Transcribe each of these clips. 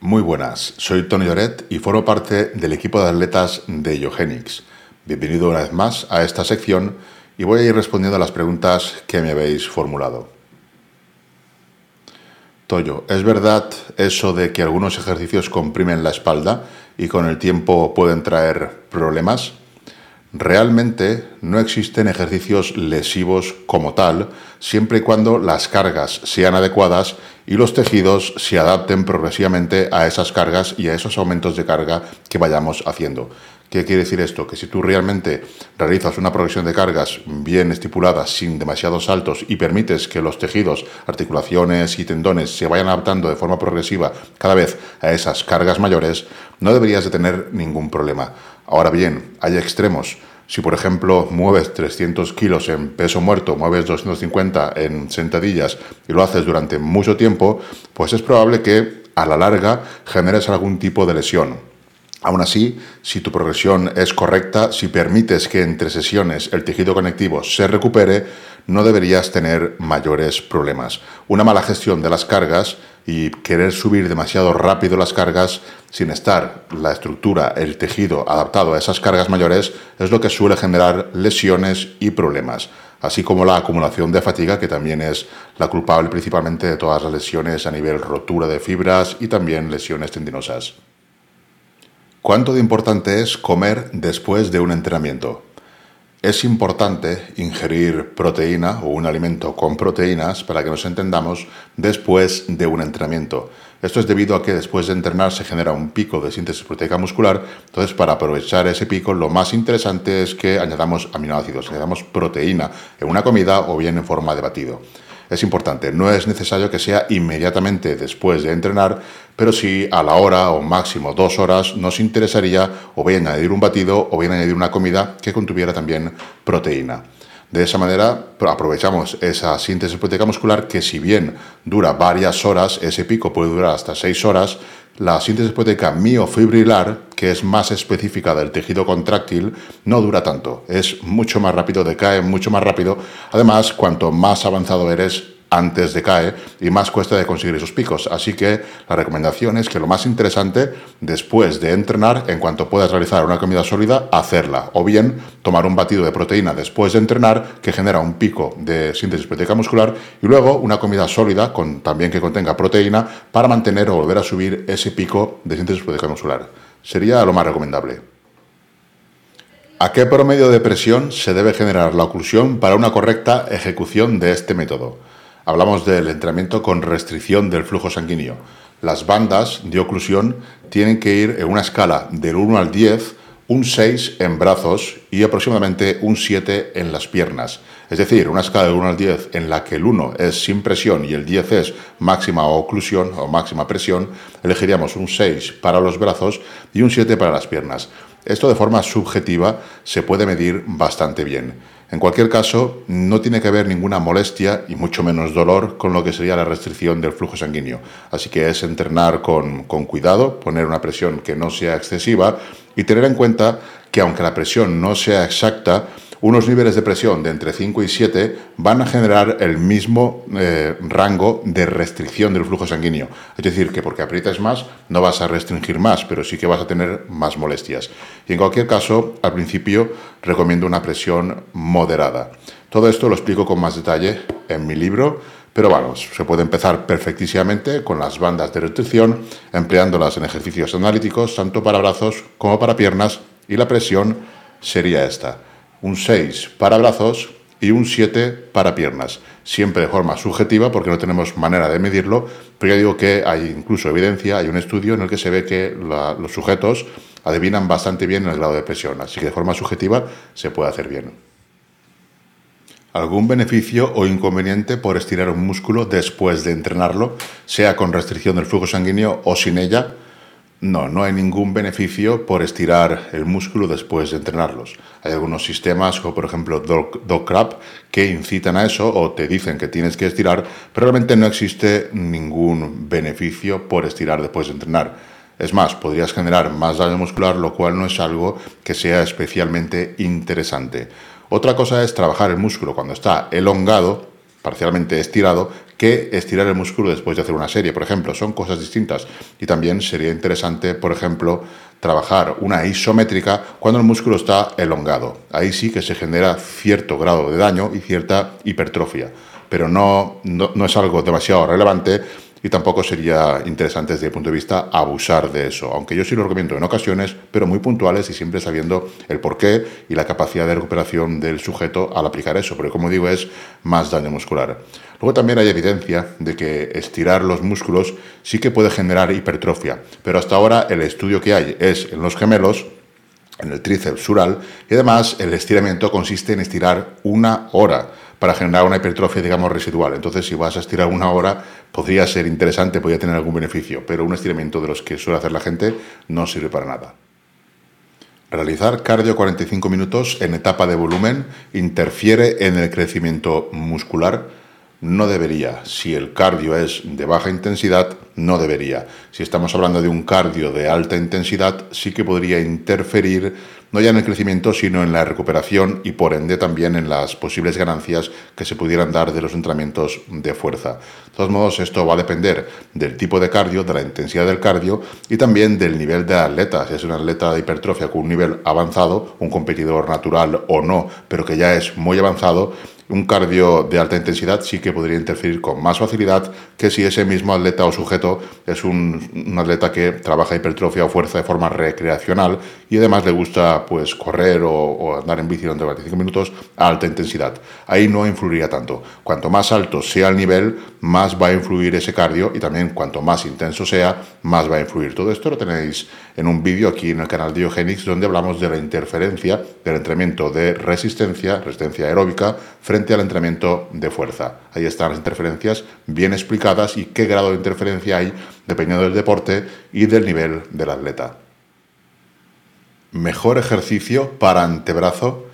Muy buenas, soy Tony Lloret y formo parte del equipo de atletas de Iogenics. Bienvenido una vez más a esta sección y voy a ir respondiendo a las preguntas que me habéis formulado. Toyo, ¿es verdad eso de que algunos ejercicios comprimen la espalda y con el tiempo pueden traer problemas? Realmente no existen ejercicios lesivos como tal, siempre y cuando las cargas sean adecuadas y los tejidos se adapten progresivamente a esas cargas y a esos aumentos de carga que vayamos haciendo. ¿Qué quiere decir esto? Que si tú realmente realizas una progresión de cargas bien estipulada, sin demasiados saltos, y permites que los tejidos, articulaciones y tendones se vayan adaptando de forma progresiva cada vez a esas cargas mayores, no deberías de tener ningún problema. Ahora bien, hay extremos. Si, por ejemplo, mueves 300 kilos en peso muerto, mueves 250 en sentadillas y lo haces durante mucho tiempo, pues es probable que a la larga generes algún tipo de lesión. Aún así, si tu progresión es correcta, si permites que entre sesiones el tejido conectivo se recupere, no deberías tener mayores problemas. Una mala gestión de las cargas y querer subir demasiado rápido las cargas sin estar la estructura, el tejido adaptado a esas cargas mayores es lo que suele generar lesiones y problemas, así como la acumulación de fatiga que también es la culpable principalmente de todas las lesiones a nivel rotura de fibras y también lesiones tendinosas. ¿Cuánto de importante es comer después de un entrenamiento? Es importante ingerir proteína o un alimento con proteínas para que nos entendamos después de un entrenamiento. Esto es debido a que después de entrenar se genera un pico de síntesis proteica muscular, entonces para aprovechar ese pico lo más interesante es que añadamos aminoácidos, añadamos proteína en una comida o bien en forma de batido es importante. No es necesario que sea inmediatamente después de entrenar, pero sí a la hora o máximo dos horas nos interesaría o bien añadir un batido o bien añadir una comida que contuviera también proteína. De esa manera aprovechamos esa síntesis proteica muscular que si bien dura varias horas, ese pico puede durar hasta seis horas, la síntesis proteica miofibrilar, que es más específica del tejido contráctil, no dura tanto, es mucho más rápido, decae mucho más rápido. Además, cuanto más avanzado eres, antes de cae y más cuesta de conseguir esos picos. Así que la recomendación es que lo más interesante, después de entrenar, en cuanto puedas realizar una comida sólida, hacerla. O bien tomar un batido de proteína después de entrenar que genera un pico de síntesis proteica muscular y luego una comida sólida con, también que contenga proteína para mantener o volver a subir ese pico de síntesis proteica muscular. Sería lo más recomendable. ¿A qué promedio de presión se debe generar la oclusión para una correcta ejecución de este método? Hablamos del entrenamiento con restricción del flujo sanguíneo. Las bandas de oclusión tienen que ir en una escala del 1 al 10, un 6 en brazos y aproximadamente un 7 en las piernas. Es decir, una escala del 1 al 10 en la que el 1 es sin presión y el 10 es máxima oclusión o máxima presión, elegiríamos un 6 para los brazos y un 7 para las piernas. Esto de forma subjetiva se puede medir bastante bien. En cualquier caso, no tiene que haber ninguna molestia y mucho menos dolor con lo que sería la restricción del flujo sanguíneo. Así que es entrenar con, con cuidado, poner una presión que no sea excesiva y tener en cuenta que aunque la presión no sea exacta, unos niveles de presión de entre 5 y 7 van a generar el mismo eh, rango de restricción del flujo sanguíneo. Es decir, que porque aprietas más no vas a restringir más, pero sí que vas a tener más molestias. Y en cualquier caso, al principio recomiendo una presión moderada. Todo esto lo explico con más detalle en mi libro, pero vamos, se puede empezar perfectísimamente con las bandas de restricción, empleándolas en ejercicios analíticos, tanto para brazos como para piernas, y la presión sería esta un 6 para brazos y un 7 para piernas. Siempre de forma subjetiva porque no tenemos manera de medirlo, pero ya digo que hay incluso evidencia, hay un estudio en el que se ve que los sujetos adivinan bastante bien el grado de presión, así que de forma subjetiva se puede hacer bien. ¿Algún beneficio o inconveniente por estirar un músculo después de entrenarlo, sea con restricción del flujo sanguíneo o sin ella? No, no hay ningún beneficio por estirar el músculo después de entrenarlos. Hay algunos sistemas, como por ejemplo Dog, que incitan a eso o te dicen que tienes que estirar, pero realmente no existe ningún beneficio por estirar después de entrenar. Es más, podrías generar más daño muscular, lo cual no es algo que sea especialmente interesante. Otra cosa es trabajar el músculo cuando está elongado, parcialmente estirado, que estirar el músculo después de hacer una serie, por ejemplo. Son cosas distintas. Y también sería interesante, por ejemplo, trabajar una isométrica cuando el músculo está elongado. Ahí sí que se genera cierto grado de daño y cierta hipertrofia, pero no, no, es algo demasiado relevante y tampoco sería interesante desde el punto de vista abusar de eso, aunque yo sí lo recomiendo en ocasiones, pero muy puntuales y siempre sabiendo el porqué y la capacidad de recuperación del sujeto al aplicar eso, porque como digo es más daño muscular. Luego también hay evidencia de que estirar los músculos sí que puede generar hipertrofia, pero hasta ahora el estudio que hay es en los gemelos, en el tríceps sural, y además el estiramiento consiste en estirar una hora para generar una hipertrofia, digamos, residual. Entonces, si vas a estirar una hora, podría ser interesante, podría tener algún beneficio, pero un estiramiento de los que suele hacer la gente no sirve para nada. Realizar cardio 45 minutos en etapa de volumen interfiere en el crecimiento muscular no debería. Si el cardio es de baja intensidad, no debería. Si estamos hablando de un cardio de alta intensidad, sí que podría interferir no ya en el crecimiento, sino en la recuperación y por ende también en las posibles ganancias que se pudieran dar de los entrenamientos de fuerza. De todos modos, esto va a depender del tipo de cardio, de la intensidad del cardio y también del nivel de atleta. Si es un atleta de hipertrofia con un nivel avanzado, un competidor natural o no, pero que ya es muy avanzado, un cardio de alta intensidad sí que podría interferir con más facilidad que si ese mismo atleta o sujeto es un, atleta que trabaja hipertrofia o fuerza de forma recreacional y además le gusta pues correr o, andar en bici durante 45 minutos a alta intensidad. Ahí no influiría tanto. Cuanto más alto sea el nivel, más va a influir ese cardio y también cuanto más intenso sea, más va a influir. Todo esto lo tenéis en un vídeo aquí en el canal Diogenix donde hablamos de la interferencia del entrenamiento de resistencia, resistencia aeróbica, frente al entrenamiento de fuerza. Ahí están las interferencias bien explicadas y qué grado de interferencia hay dependiendo del deporte y del nivel del atleta. Mejor ejercicio para antebrazo.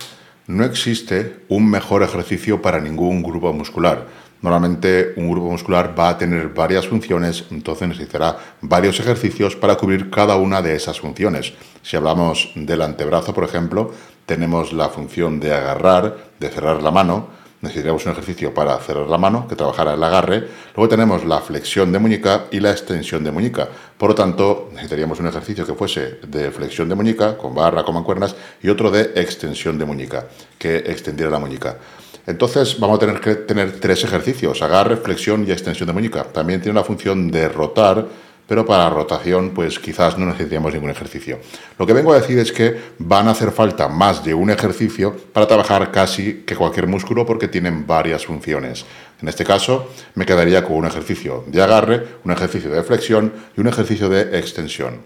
No existe un mejor ejercicio para ningún grupo muscular. Normalmente un grupo muscular va a tener varias funciones, entonces necesitará varios ejercicios para cubrir cada una de esas funciones. Si hablamos del antebrazo, por ejemplo, tenemos la función de agarrar, de cerrar la mano, necesitaríamos un ejercicio para cerrar la mano, que trabajara el agarre. Luego tenemos la flexión de muñeca y la extensión de muñeca. Por lo tanto, necesitaríamos un ejercicio que fuese de flexión de muñeca, con barra, con mancuernas, y otro de extensión de muñeca, que extendiera la muñeca. Entonces vamos a tener que tener tres ejercicios, agarre, flexión y extensión de muñeca. También tiene la función de rotar pero para rotación pues quizás no necesitamos ningún ejercicio. Lo que vengo a decir es que van a hacer falta más de un ejercicio para trabajar casi que cualquier músculo porque tienen varias funciones. En este caso me quedaría con un ejercicio de agarre, un ejercicio de flexión y un ejercicio de extensión.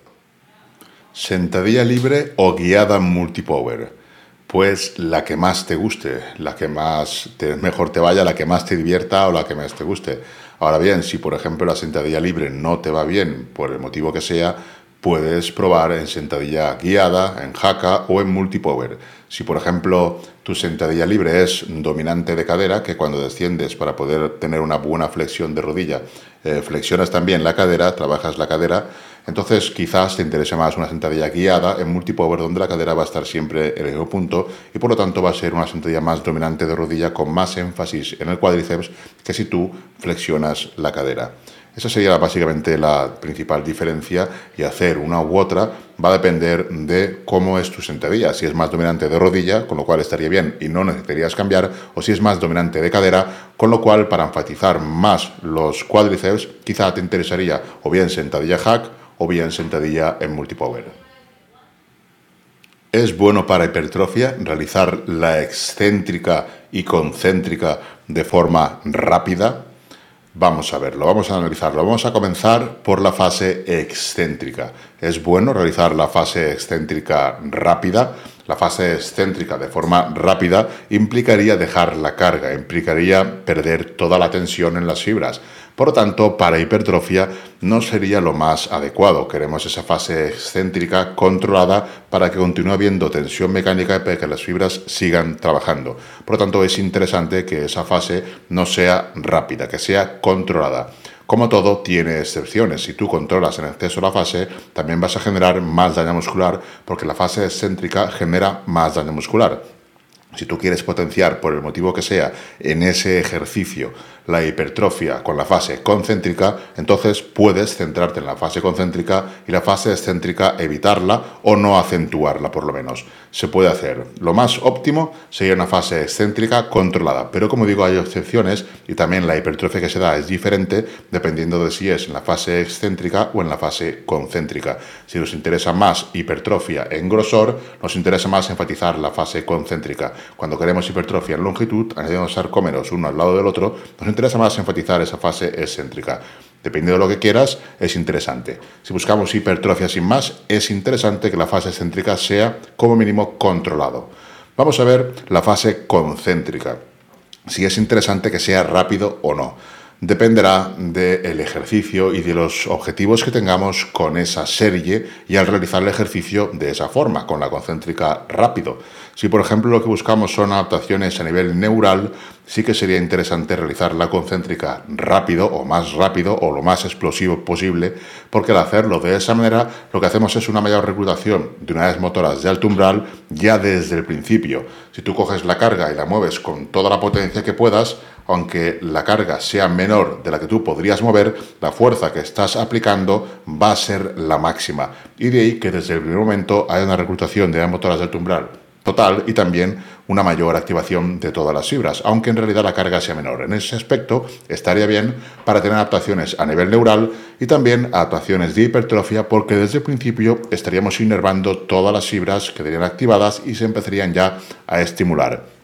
Sentadilla libre o guiada multipower. Pues la que más te guste, la que más mejor te vaya, la que más te divierta o la que más te guste. Ahora bien, si por ejemplo la sentadilla libre no te va bien, por el motivo que sea, puedes probar en sentadilla guiada, en jaca o en multipower. Si por ejemplo tu sentadilla libre es dominante de cadera, que cuando desciendes para poder tener una buena flexión de rodilla, eh, flexionas también la cadera, trabajas la cadera, entonces quizás te interese más una sentadilla guiada en multipower donde la cadera va a estar siempre en el mismo punto y por lo tanto va a ser una sentadilla más dominante de rodilla con más énfasis en el cuádriceps que si tú flexionas la cadera. Esa sería básicamente la principal diferencia y hacer una u otra va a depender de cómo es tu sentadilla. Si es más dominante de rodilla, con lo cual estaría bien y no necesitarías cambiar, o si es más dominante de cadera, con lo cual para enfatizar más los cuádriceps, quizá te interesaría o bien sentadilla hack o bien sentadilla en multipower. Es bueno para hipertrofia realizar la excéntrica y concéntrica de forma rápida. Vamos a verlo, vamos a analizarlo. Vamos a comenzar por la fase excéntrica. Es bueno realizar la fase excéntrica rápida. La fase excéntrica de forma rápida implicaría dejar la carga, implicaría perder toda la tensión en las fibras. Por lo tanto, para hipertrofia no sería lo más adecuado. Queremos esa fase excéntrica controlada para que continúe habiendo tensión mecánica y para que las fibras sigan trabajando. Por lo tanto, es interesante que esa fase no sea rápida, que sea controlada. Como todo, tiene excepciones. Si tú controlas en exceso la fase, también vas a generar más daño muscular porque la fase excéntrica genera más daño muscular. Si tú quieres potenciar, por el motivo que sea, en ese ejercicio la hipertrofia con la fase concéntrica, entonces puedes centrarte en la fase concéntrica y la fase excéntrica evitarla o no acentuarla por lo menos. Se puede hacer. Lo más óptimo sería una fase excéntrica controlada, pero como digo hay excepciones y también la hipertrofia que se da es diferente dependiendo de si es en la fase excéntrica o en la fase concéntrica. Si nos interesa más hipertrofia en grosor, nos interesa más enfatizar la fase concéntrica. Cuando queremos hipertrofia en longitud, añadiendo sarcómeros uno al lado del otro, nos interesa más enfatizar esa fase excéntrica. Dependiendo de lo que quieras, es interesante. Si buscamos hipertrofia sin más, es interesante que la fase excéntrica sea como mínimo controlado. Vamos a ver la fase concéntrica. Si es interesante que sea rápido o no dependerá del ejercicio y de los objetivos que tengamos con esa serie y al realizar el ejercicio de esa forma, con la concéntrica rápido. Si por ejemplo lo que buscamos son adaptaciones a nivel neural, sí que sería interesante realizar la concéntrica rápido o más rápido o lo más explosivo posible, porque al hacerlo de esa manera lo que hacemos es una mayor reclutación de unidades motoras de alto umbral ya desde el principio. Si tú coges la carga y la mueves con toda la potencia que puedas, aunque la carga sea menor de la que tú podrías mover, la fuerza que estás aplicando va a ser la máxima. Y de ahí que desde el primer momento haya una reclutación de motoras de alto umbral total y también una mayor activación de todas las fibras, aunque en realidad la carga sea menor. En ese aspecto estaría bien para tener adaptaciones a nivel neural y también adaptaciones de hipertrofia porque desde el principio estaríamos inervando todas las fibras que quedarían activadas y se empezarían ya a estimular.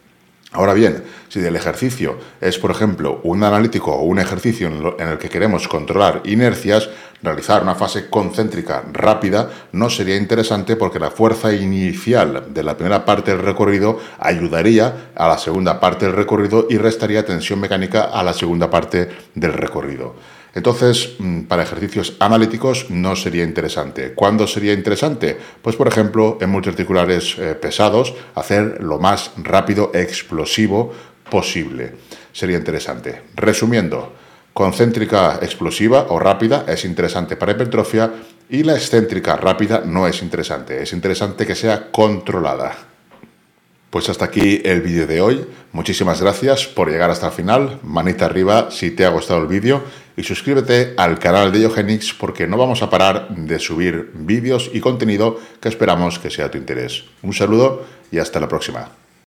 Ahora bien, si el ejercicio es, por ejemplo, un analítico o un ejercicio en el que queremos controlar inercias, realizar una fase concéntrica rápida no sería interesante porque la fuerza inicial de la primera parte del recorrido ayudaría a la segunda parte del recorrido y restaría tensión mecánica a la segunda parte del recorrido. Entonces, mm, para ejercicios analíticos no sería interesante. ¿Cuándo sería interesante? Pues, por ejemplo, en multiarticulares eh, pesados, hacer lo más rápido, explosivo posible. Sería interesante. Resumiendo, concéntrica explosiva o rápida es interesante para hipertrofia y la excéntrica rápida no es interesante. Es interesante que sea controlada. Pues hasta aquí el vídeo de hoy. Muchísimas gracias por llegar hasta el final. Manita arriba si te ha gustado el vídeo y suscríbete al canal de Yogenix porque no vamos a parar de subir vídeos y contenido que esperamos que sea de tu interés. Un saludo y hasta la próxima.